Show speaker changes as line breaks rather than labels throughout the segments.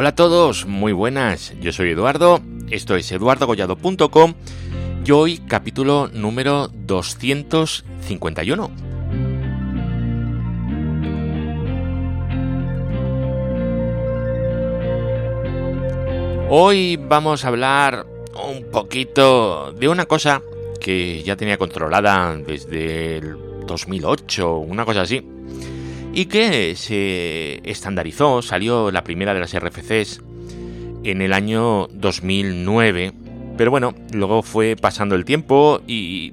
Hola a todos, muy buenas. Yo soy Eduardo, esto es eduardogollado.com y hoy capítulo número 251. Hoy vamos a hablar un poquito de una cosa que ya tenía controlada desde el 2008, una cosa así, y que se estandarizó, salió la primera de las RFCs en el año 2009, pero bueno, luego fue pasando el tiempo y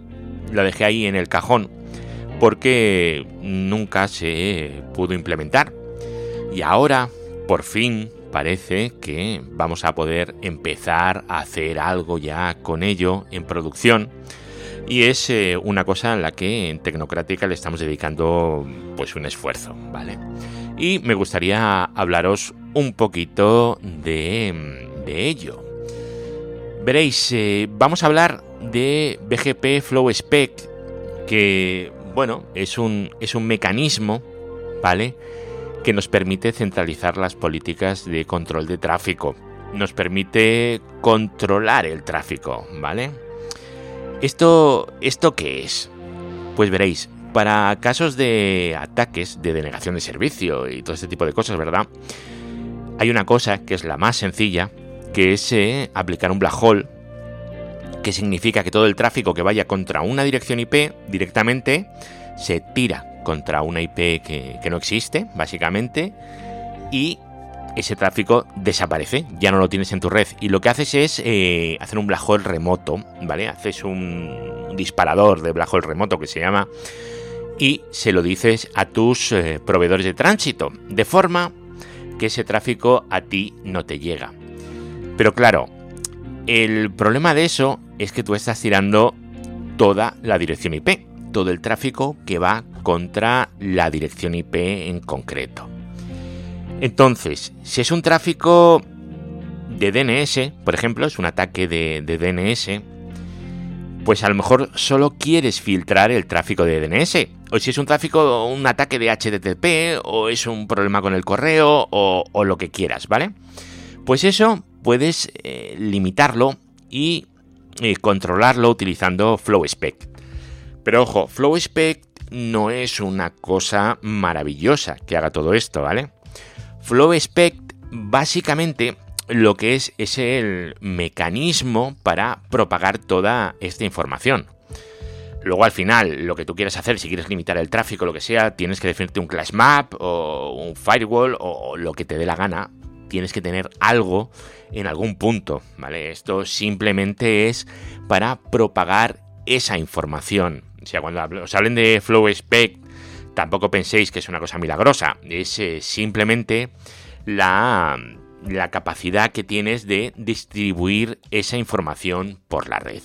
la dejé ahí en el cajón porque nunca se pudo implementar. Y ahora, por fin, parece que vamos a poder empezar a hacer algo ya con ello en producción. Y es eh, una cosa en la que en Tecnocrática le estamos dedicando pues un esfuerzo, ¿vale? Y me gustaría hablaros un poquito de, ello. Veréis, eh, vamos a hablar de BGP Flow Spec, que bueno, es un, es un mecanismo, ¿vale? que nos permite centralizar las políticas de control de tráfico. Nos permite controlar el tráfico, ¿vale? ¿Esto, ¿Esto qué es? Pues veréis, para casos de ataques, de denegación de servicio y todo este tipo de cosas, ¿verdad? Hay una cosa que es la más sencilla, que es eh, aplicar un black hole, que significa que todo el tráfico que vaya contra una dirección IP directamente se tira contra una IP que, no existe, básicamente, y ese tráfico desaparece, ya no lo tienes en tu red. Y lo que haces es eh, hacer un black hole remoto, ¿vale? Haces un disparador de black hole remoto que se llama y se lo dices a tus eh, proveedores de tránsito, de forma que ese tráfico a ti no te llega. Pero claro, el problema de eso es que tú estás tirando toda la dirección IP todo el tráfico que va contra la dirección IP en concreto. Entonces, si es un tráfico de DNS, por ejemplo, es un ataque de, DNS, pues a lo mejor solo quieres filtrar el tráfico de DNS. O si es un tráfico, un ataque de HTTP, o es un problema con el correo, o, lo que quieras, ¿vale? Pues eso puedes eh, limitarlo y eh, controlarlo utilizando FlowSpec. Pero ojo, FlowSpec no es una cosa maravillosa que haga todo esto, ¿vale? FlowSpec básicamente lo que es es el mecanismo para propagar toda esta información. Luego al final, lo que tú quieras hacer, si quieres limitar el tráfico, lo que sea, tienes que definirte un class map o un firewall o lo que te dé la gana. Tienes que tener algo en algún punto, ¿vale? Esto simplemente es para propagar esa información. O sea, cuando os hablen de Flow Spec, tampoco penséis que es una cosa milagrosa. Es eh, simplemente la, la capacidad que tienes de distribuir esa información por la red.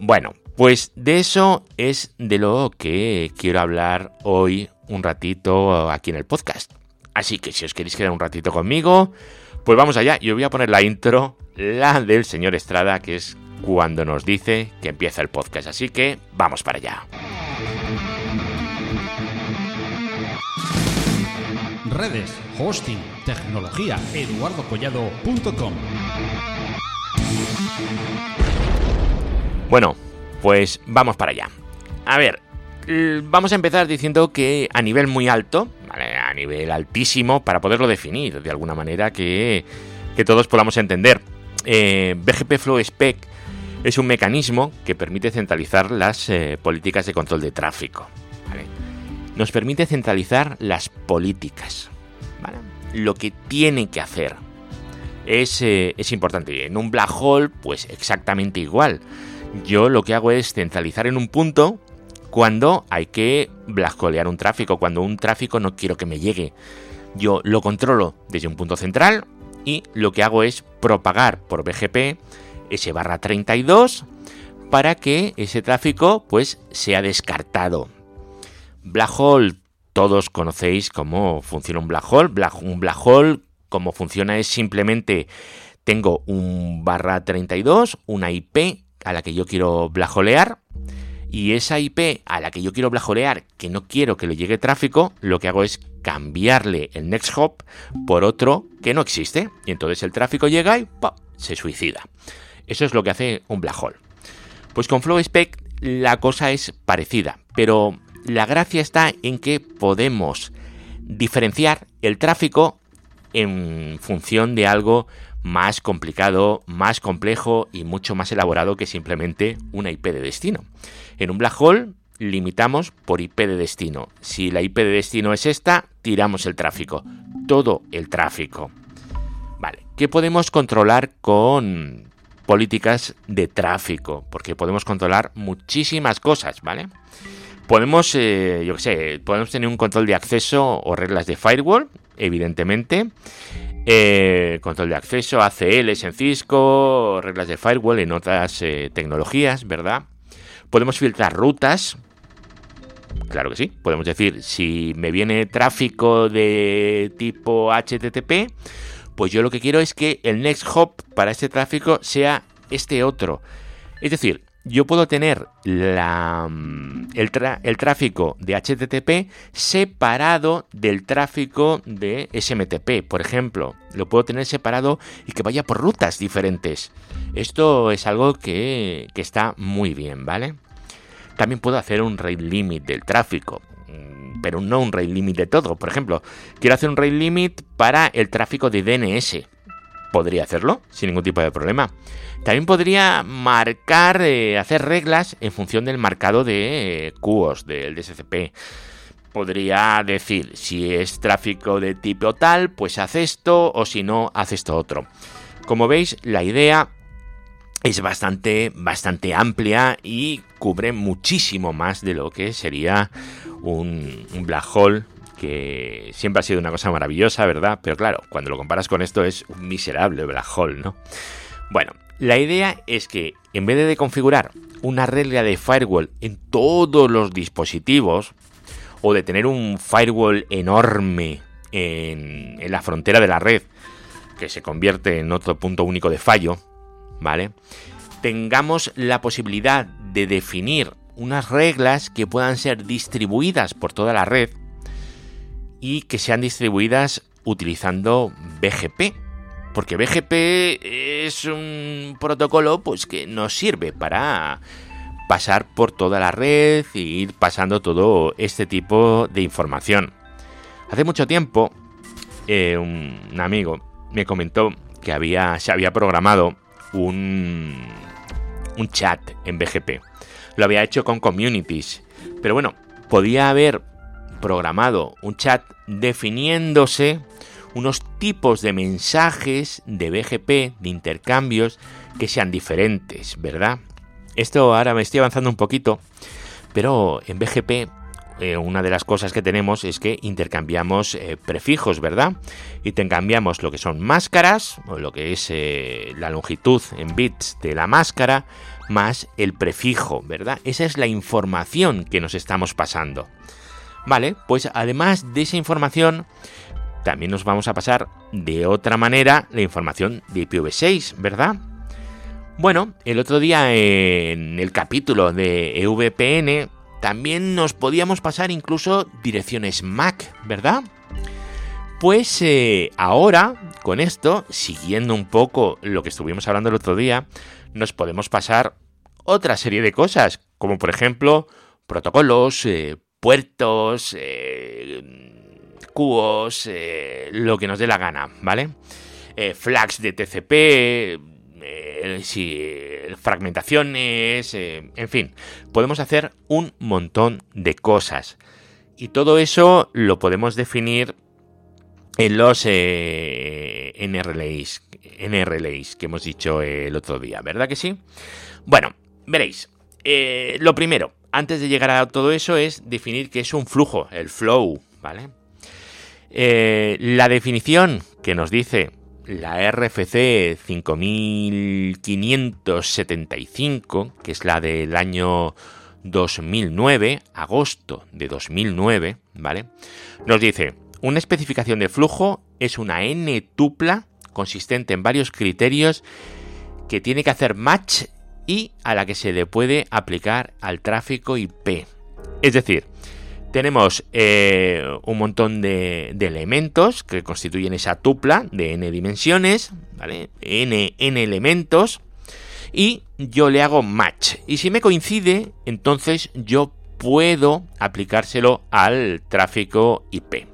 Bueno, pues de eso es de lo que quiero hablar hoy un ratito aquí en el podcast. Así que si os queréis quedar un ratito conmigo, pues vamos allá. Yo voy a poner la intro, la del señor Estrada, que es cuando nos dice que empieza el podcast. Así que vamos para allá.
Redes, hosting, tecnología, eduardocollado.com.
Bueno, pues vamos para allá. A ver, vamos a empezar diciendo que a nivel muy alto, a nivel altísimo, para poderlo definir de alguna manera que, todos podamos entender. Eh, BGP Flow Spec es un mecanismo que permite centralizar las eh, políticas de control de tráfico. Nos permite centralizar las políticas. Lo que tiene que hacer es, eh, es importante. En un black hole, pues exactamente igual. Yo lo que hago es centralizar en un punto cuando hay que blackholear un tráfico, cuando un tráfico no quiero que me llegue. Yo lo controlo desde un punto central y lo que hago es propagar por BGP ese barra 32 para que ese tráfico pues sea descartado. Black hole, todos conocéis cómo funciona un black hole. un black hole, como funciona es simplemente tengo un barra 32, una IP a la que yo quiero blackholear y esa IP a la que yo quiero blajorear, que no quiero que le llegue tráfico, lo que hago es cambiarle el next hop por otro que no existe. Y entonces el tráfico llega y se suicida. Eso es lo que hace un black hole. Pues con FlowSpec la cosa es parecida, pero la gracia está en que podemos diferenciar el tráfico en función de algo más complicado, más complejo y mucho más elaborado que simplemente una IP de destino. En un black hole limitamos por IP de destino. Si la IP de destino es esta, tiramos el tráfico. Todo el tráfico. Vale, ¿qué podemos controlar con políticas de tráfico? Porque podemos controlar muchísimas cosas, ¿vale? Podemos, eh, yo qué sé, podemos tener un control de acceso o reglas de firewall, evidentemente. Eh, control de acceso, ACLs en Cisco, reglas de firewall en otras eh, tecnologías, ¿verdad? Podemos filtrar rutas. Claro que sí. Podemos decir, si me viene tráfico de tipo HTTP, pues yo lo que quiero es que el next hop para este tráfico sea este otro. Es decir, yo puedo tener mm, el, el, tráfico de HTTP separado del tráfico de SMTP, por ejemplo. Lo puedo tener separado y que vaya por rutas diferentes. Esto es algo que, que está muy bien, ¿vale? También puedo hacer un rate limit del tráfico, mm, pero no un rate limit de todo. Por ejemplo, quiero hacer un rate limit para el tráfico de DNS. Podría hacerlo sin ningún tipo de problema. También podría marcar, eh, hacer reglas en función del marcado de eh, del DSCP. Podría decir, si es tráfico de tipo tal, pues haz esto, o si no, haz esto otro. Como veis, la idea es bastante, bastante amplia y cubre muchísimo más de lo que sería un black hole que siempre ha sido una cosa maravillosa, ¿verdad? Pero claro, cuando lo comparas con esto es un miserable black hole, ¿no? Bueno, la idea es que en vez de configurar una regla de firewall en todos los dispositivos, o de tener un firewall enorme en, la frontera de la red, que se convierte en otro punto único de fallo, ¿vale? Tengamos la posibilidad de definir unas reglas que puedan ser distribuidas por toda la red y que sean distribuidas utilizando BGP, porque BGP es un protocolo pues que nos sirve para pasar por toda la red y ir pasando todo este tipo de información. Hace mucho tiempo eh, un amigo me comentó que había, se había programado un, un chat en BGP. Lo había hecho con communities. Pero bueno, podía haber programado un chat definiéndose unos tipos de mensajes de BGP, de intercambios, que sean diferentes, ¿verdad? Esto ahora me estoy avanzando un poquito, pero en BGP eh, una de las cosas que tenemos es que intercambiamos eh, prefijos, ¿verdad? Intercambiamos lo que son máscaras, o lo que es eh, la longitud en bits de la máscara, más el prefijo, ¿verdad? Esa es la información que nos estamos pasando. Vale, pues además de esa información, también nos vamos a pasar de otra manera la información de IPv6, ¿verdad? Bueno, el otro día en el capítulo de EVPN también nos podíamos pasar incluso direcciones MAC, ¿verdad? Pues eh, ahora, con esto, siguiendo un poco lo que estuvimos hablando el otro día, nos podemos pasar otra serie de cosas, como por ejemplo protocolos, eh, puertos, eh, cubos, eh, lo que nos dé la gana, ¿vale? Eh, flags de TCP, eh, fragmentaciones, en fin, podemos hacer un montón de cosas. Y todo eso lo podemos definir en los NRLAs, NRLAs que hemos dicho el otro día, ¿verdad que sí? Bueno, veréis, lo primero, antes de llegar a todo eso, es definir qué es un flujo, el flow, ¿vale? Eh, la definición que nos dice la RFC 5575, que es la del año 2009, agosto de 2009, ¿vale? Nos dice, una especificación de flujo es una n tupla consistente en varios criterios que tiene que hacer match y a la que se le puede aplicar al tráfico IP. Es decir, tenemos eh, un montón de, elementos que constituyen esa tupla de n dimensiones, ¿vale? N, n elementos, y yo le hago match. Y si me coincide, entonces yo puedo aplicárselo al tráfico IP.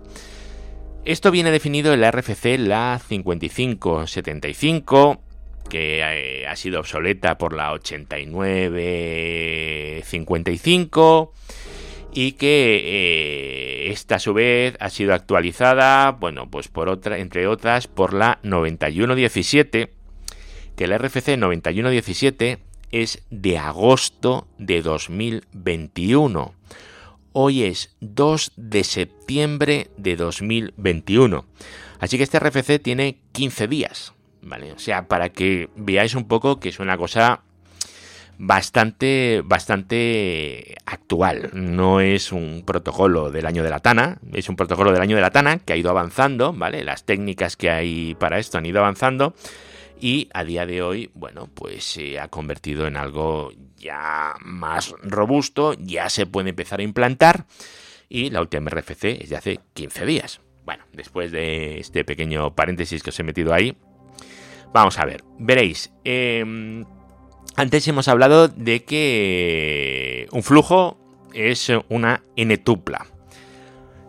Esto viene definido en la RFC la 5575, que eh, ha sido obsoleta por la 8955 y que eh, esta a su vez ha sido actualizada, bueno, pues por otra, entre otras, por la 9117, que la RFC 9117 es de agosto de 2021. Hoy es 2 de septiembre de 2021. Así que este RFC tiene 15 días, ¿vale? O sea, para que veáis un poco que es una cosa bastante, bastante actual. No es un protocolo del año de la Tana, es un protocolo del año de la Tana que ha ido avanzando, ¿vale? Las técnicas que hay para esto han ido avanzando y a día de hoy, bueno, pues se ha convertido en algo ya más robusto, ya se puede empezar a implantar y la última RFC es de hace 15 días. Bueno, después de este pequeño paréntesis que os he metido ahí, vamos a ver, veréis, eh, antes hemos hablado de que un flujo es una n tupla,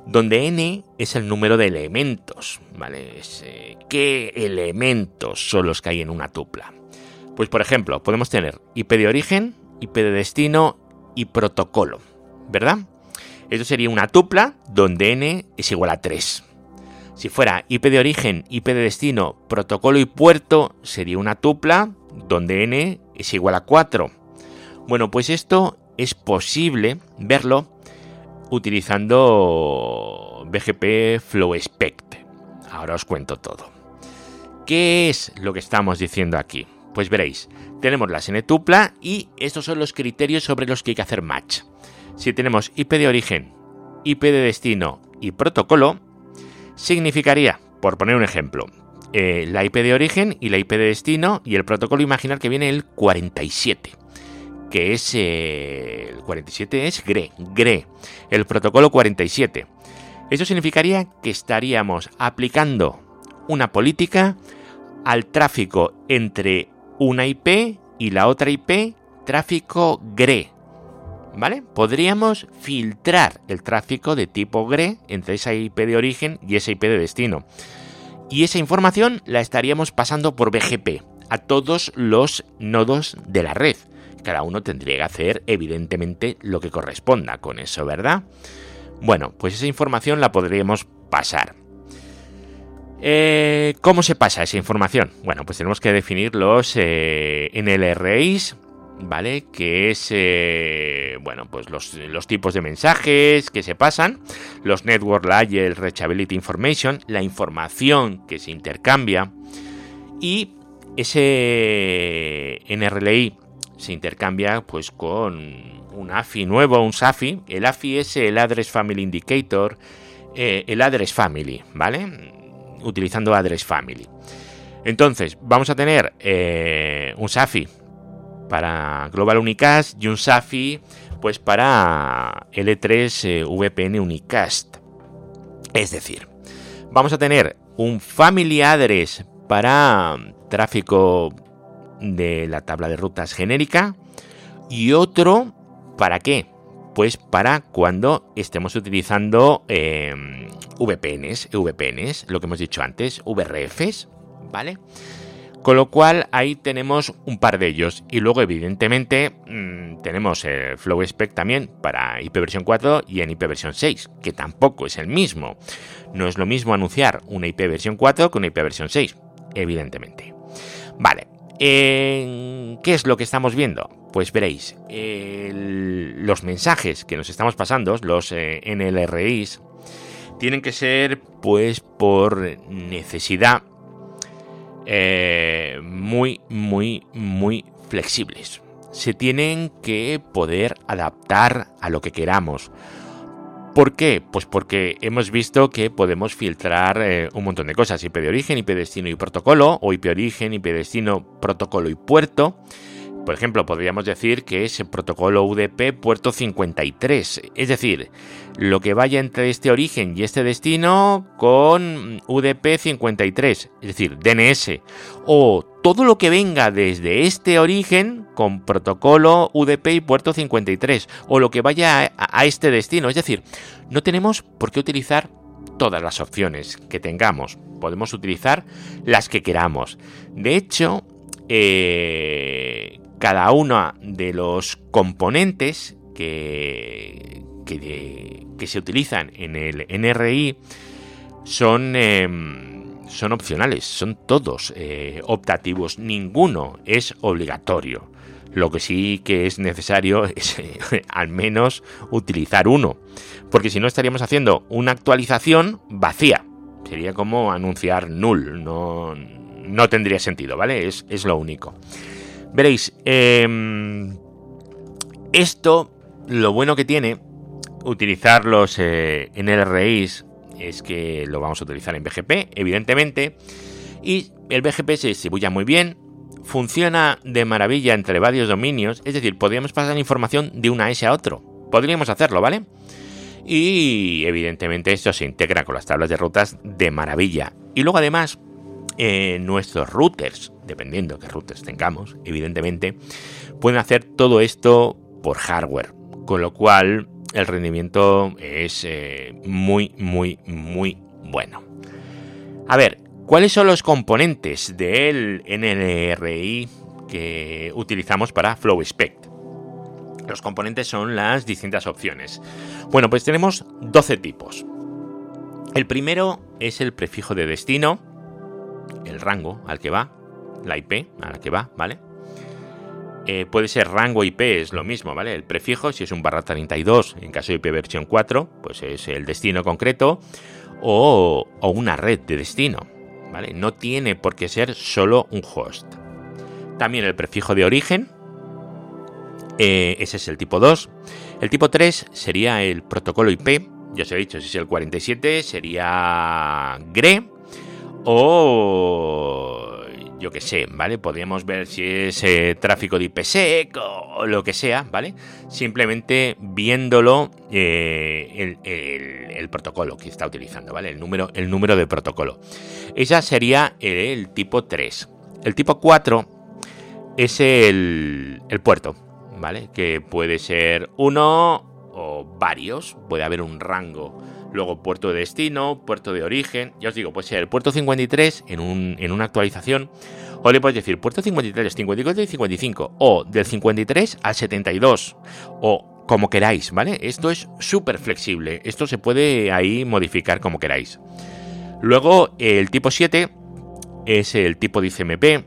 donde n es el número de elementos, ¿vale? Eh, ¿Qué elementos son los que hay en una tupla? Pues por ejemplo, podemos tener IP de origen, IP de destino y protocolo, ¿verdad? Esto sería una tupla donde n es igual a 3. Si fuera IP de origen, IP de destino, protocolo y puerto, sería una tupla donde n es igual a 4. Bueno, pues esto es posible verlo utilizando BGP FlowSpect. Ahora os cuento todo. ¿Qué es lo que estamos diciendo aquí? Pues veréis, tenemos la n tupla y estos son los criterios sobre los que hay que hacer match. Si tenemos IP de origen, IP de destino y protocolo, significaría, por poner un ejemplo, eh, la IP de origen y la IP de destino y el protocolo imaginar que viene el 47 que es eh, el 47 es GRE, GRE, el protocolo 47. Eso significaría que estaríamos aplicando una política al tráfico entre una IP y la otra IP, tráfico GRE. ¿Vale? Podríamos filtrar el tráfico de tipo GRE entre esa IP de origen y esa IP de destino y esa información la estaríamos pasando por BGP a todos los nodos de la red. Cada uno tendría que hacer evidentemente lo que corresponda con eso, ¿verdad? Bueno, pues esa información la podríamos pasar. Eh, ¿Cómo se pasa esa información? Bueno, pues tenemos que definir los eh, NLRIs, ¿vale? Que es, eh, bueno, pues los, tipos de mensajes que se pasan, los Network Layer Reachability Information, la información que se intercambia y ese NRLI se intercambia pues con un AFI nuevo, un SAFI. El AFI es el Address Family Indicator, eh, el Address Family, ¿vale? Utilizando Address Family. Entonces, vamos a tener eh, un SAFI para Global Unicast y un SAFI pues para L3 eh, VPN Unicast. Es decir, vamos a tener un Family Address para tráfico de la tabla de rutas genérica y otro para qué? Pues para cuando estemos utilizando em, VPNs, VPNs, lo que hemos dicho antes, VRFs, ¿vale? Con lo cual ahí tenemos un par de ellos. Y luego, evidentemente, mm, tenemos el FlowSpec también para IP versión 4 y en IP versión 6, que tampoco es el mismo. No es lo mismo anunciar una IP versión 4 que una IP versión 6, evidentemente. Vale, ¿qué es lo que estamos viendo? Pues veréis, los mensajes que nos estamos pasando, los eh, NLRIs, tienen que ser pues por necesidad eh, muy, muy, muy flexibles. Se tienen que poder adaptar a lo que queramos. ¿Por qué? Pues porque hemos visto que podemos filtrar eh, un montón de cosas, IP de origen, IP de destino y protocolo, o IP origen, IP de destino, protocolo y puerto. Por ejemplo, podríamos decir que es el protocolo UDP puerto 53, es decir, lo que vaya entre este origen y este destino con UDP 53, es decir, DNS, o todo lo que venga desde este origen con protocolo UDP y puerto 53, o lo que vaya a, este destino, es decir, no tenemos por qué utilizar todas las opciones que tengamos, podemos utilizar las que queramos. De hecho, eh, cada uno de los componentes que, se utilizan en el NRI son, em, son opcionales, son todos eh, optativos, ninguno es obligatorio. Lo que sí que es necesario es al menos utilizar uno, porque si no estaríamos haciendo una actualización vacía. Sería como anunciar null, no, tendría sentido, ¿vale? Es lo único. Veréis, em, esto, lo bueno que tiene utilizar los eh, NRIs es que lo vamos a utilizar en BGP, evidentemente, y el BGP se distribuye muy bien, funciona de maravilla entre varios dominios, es decir, podríamos pasar información de una S a otro. Podríamos hacerlo, ¿vale? Y evidentemente esto se integra con las tablas de rutas de maravilla. Y luego además, eh, nuestros routers dependiendo de qué routers tengamos, evidentemente, pueden hacer todo esto por hardware, con lo cual el rendimiento es eh, muy, muy, muy bueno. A ver, ¿cuáles son los componentes del NRI que utilizamos para FlowSpec? Los componentes son las distintas opciones. Bueno, pues tenemos 12 tipos. El primero es el prefijo de destino, el rango al que va, la IP a la que va, ¿vale? Eh, puede ser rango IP, es lo mismo, ¿vale? El prefijo, si es un barra 32, en caso de IP versión 4, pues es el destino concreto, o, una red de destino, ¿vale? No tiene por qué ser solo un host. También el prefijo de origen, eh, ese es el tipo 2. El tipo 3 sería el protocolo IP, ya os he dicho, si es el 47 sería GRE, o yo que sé, ¿vale? Podríamos ver si es eh, tráfico de IPsec o lo que sea, ¿vale? Simplemente viéndolo eh, el, protocolo que está utilizando, ¿vale? El número, el número de protocolo. Esa sería el, tipo 3. El tipo 4 es el, el puerto, ¿vale? Que puede ser uno o varios, puede haber un rango luego puerto de destino, puerto de origen, ya os digo, puede ser el puerto 53 en, un, en una actualización, o le podéis decir puerto 53, 54 y 55, o del 53 al 72, o como queráis, ¿vale? Esto es súper flexible, esto se puede ahí modificar como queráis. Luego el tipo 7 es el tipo de ICMP,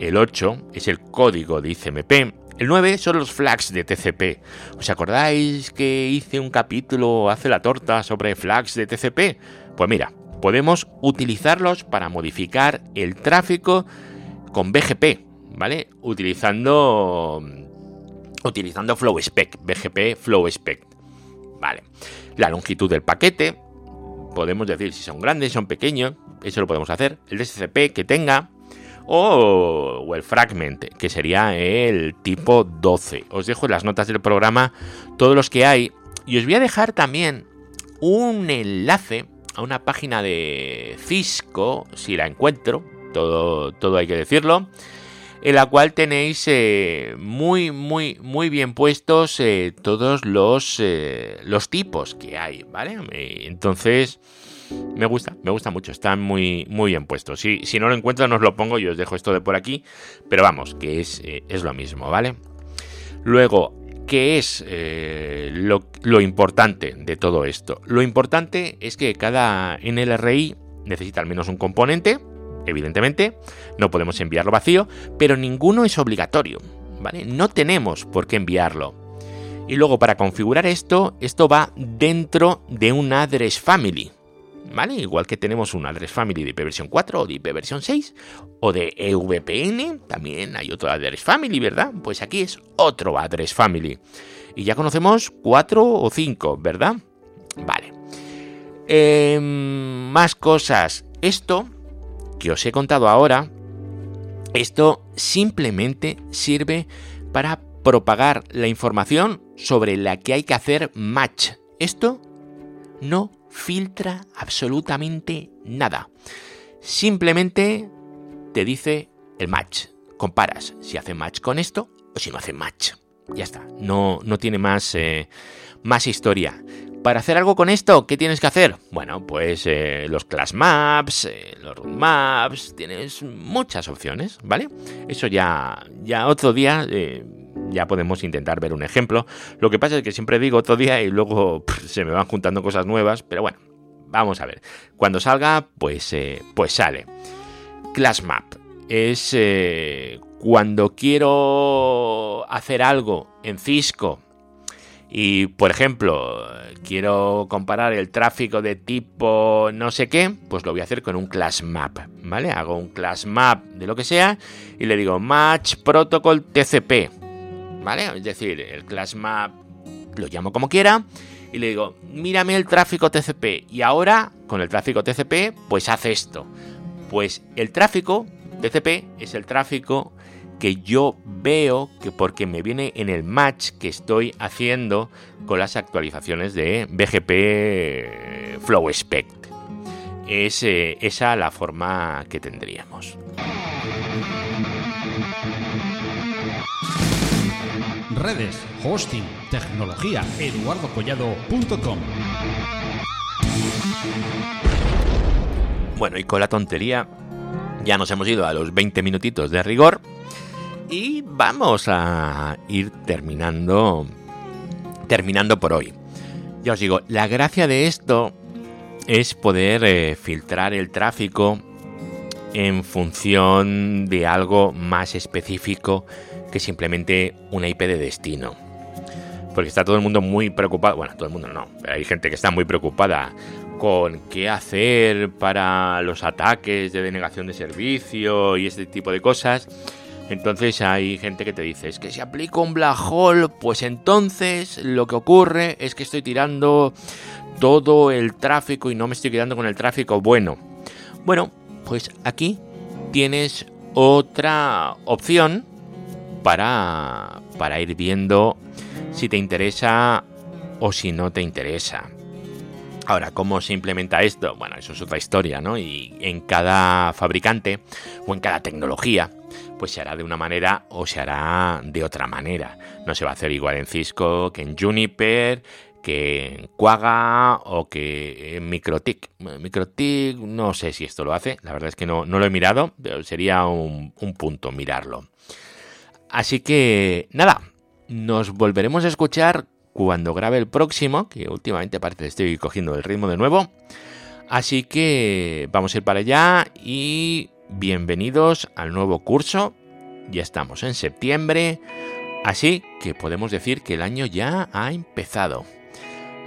el 8 es el código de ICMP, el 9 son los flags de TCP. ¿Os acordáis que hice un capítulo hace la torta sobre flags de TCP? Pues mira, podemos utilizarlos para modificar el tráfico con BGP, ¿vale? Utilizando utilizando FlowSpec, BGP FlowSpec. Vale. La longitud del paquete, podemos decir si son grandes, son pequeños, eso lo podemos hacer. El DSCP que tenga, o, el fragment, que sería el tipo 12. Os dejo en las notas del programa todos los que hay y os voy a dejar también un enlace a una página de Cisco, si la encuentro, todo, todo hay que decirlo, en la cual tenéis eh, muy, muy, muy bien puestos eh, todos los, eh, los tipos que hay, ¿vale? Entonces, me gusta, me gusta mucho, están muy, muy bien puestos. Si, si no lo encuentro, no os lo pongo y os dejo esto de por aquí, pero vamos, que es, eh, es lo mismo, ¿vale? Luego, ¿qué es eh, lo, lo, importante de todo esto? Lo importante es que cada NLRI necesita al menos un componente, evidentemente, no podemos enviarlo vacío, pero ninguno es obligatorio, ¿vale? No tenemos por qué enviarlo. Y luego para configurar esto, esto va dentro de un address family, ¿vale? Igual que tenemos un address family de IP versión 4 o de IP versión 6 o de EVPN, también hay otro address family, ¿verdad? Pues aquí es otro address family. Y ya conocemos 4 o 5, ¿verdad? Vale. Em, más cosas. Esto que os he contado ahora, esto simplemente sirve para propagar la información sobre la que hay que hacer match. Esto no filtra absolutamente nada. Simplemente te dice el match. Comparas si hace match con esto o si no hace match. Ya está. No, no tiene más, eh, más historia. Para hacer algo con esto, ¿qué tienes que hacer? Bueno, pues eh, los class maps, eh, los root maps, tienes muchas opciones, ¿vale? Eso ya, ya otro día ya podemos intentar ver un ejemplo. Lo que pasa es que siempre digo otro día y luego se me van juntando cosas nuevas, pero bueno, vamos a ver. Cuando salga, pues, pues sale. Class map es cuando quiero hacer algo en Cisco y, por ejemplo, quiero comparar el tráfico de tipo no sé qué, pues lo voy a hacer con un class map, ¿vale? Hago un class map de lo que sea y le digo match protocol TCP, ¿vale? Es decir, el class map lo llamo como quiera y le digo, mírame el tráfico TCP y ahora con el tráfico TCP pues hace esto. Pues el tráfico TCP es el tráfico que yo veo que porque me viene en el match que estoy haciendo con las actualizaciones de BGP Flow Spec. Es eh, esa la forma que tendríamos.
Redes, hosting, tecnología, eduardocollado.com.
Bueno, y con la tontería ya nos hemos ido a los 20 minutitos de rigor. Y vamos a ir terminando terminando por hoy. Ya os digo, la gracia de esto es poder eh, filtrar el tráfico en función de algo más específico que simplemente una IP de destino. Porque está todo el mundo muy preocupado, bueno, todo el mundo no, hay gente que está muy preocupada con qué hacer para los ataques de denegación de servicio y este tipo de cosas. Entonces hay gente que te dice, es que si aplico un black hole, pues entonces lo que ocurre es que estoy tirando todo el tráfico y no me estoy quedando con el tráfico bueno. Bueno, pues aquí tienes otra opción para, para ir viendo si te interesa o si no te interesa. Ahora, ¿cómo se implementa esto? Bueno, eso es otra historia, ¿no? Y en cada fabricante o en cada tecnología pues se hará de una manera o se hará de otra manera. No se va a hacer igual en Cisco que en Juniper, que en Quagga o que en Microtik. Microtik no sé si esto lo hace, la verdad es que no, lo he mirado, pero sería un punto mirarlo. Así que nada, nos volveremos a escuchar cuando grabe el próximo, que últimamente parece que estoy cogiendo el ritmo de nuevo. Así que vamos a ir para allá y bienvenidos al nuevo curso. Ya estamos en septiembre, así que podemos decir que el año ya ha empezado.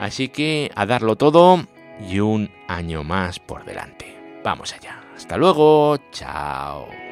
Así que a darlo todo y un año más por delante. Vamos allá. Hasta luego. Chao.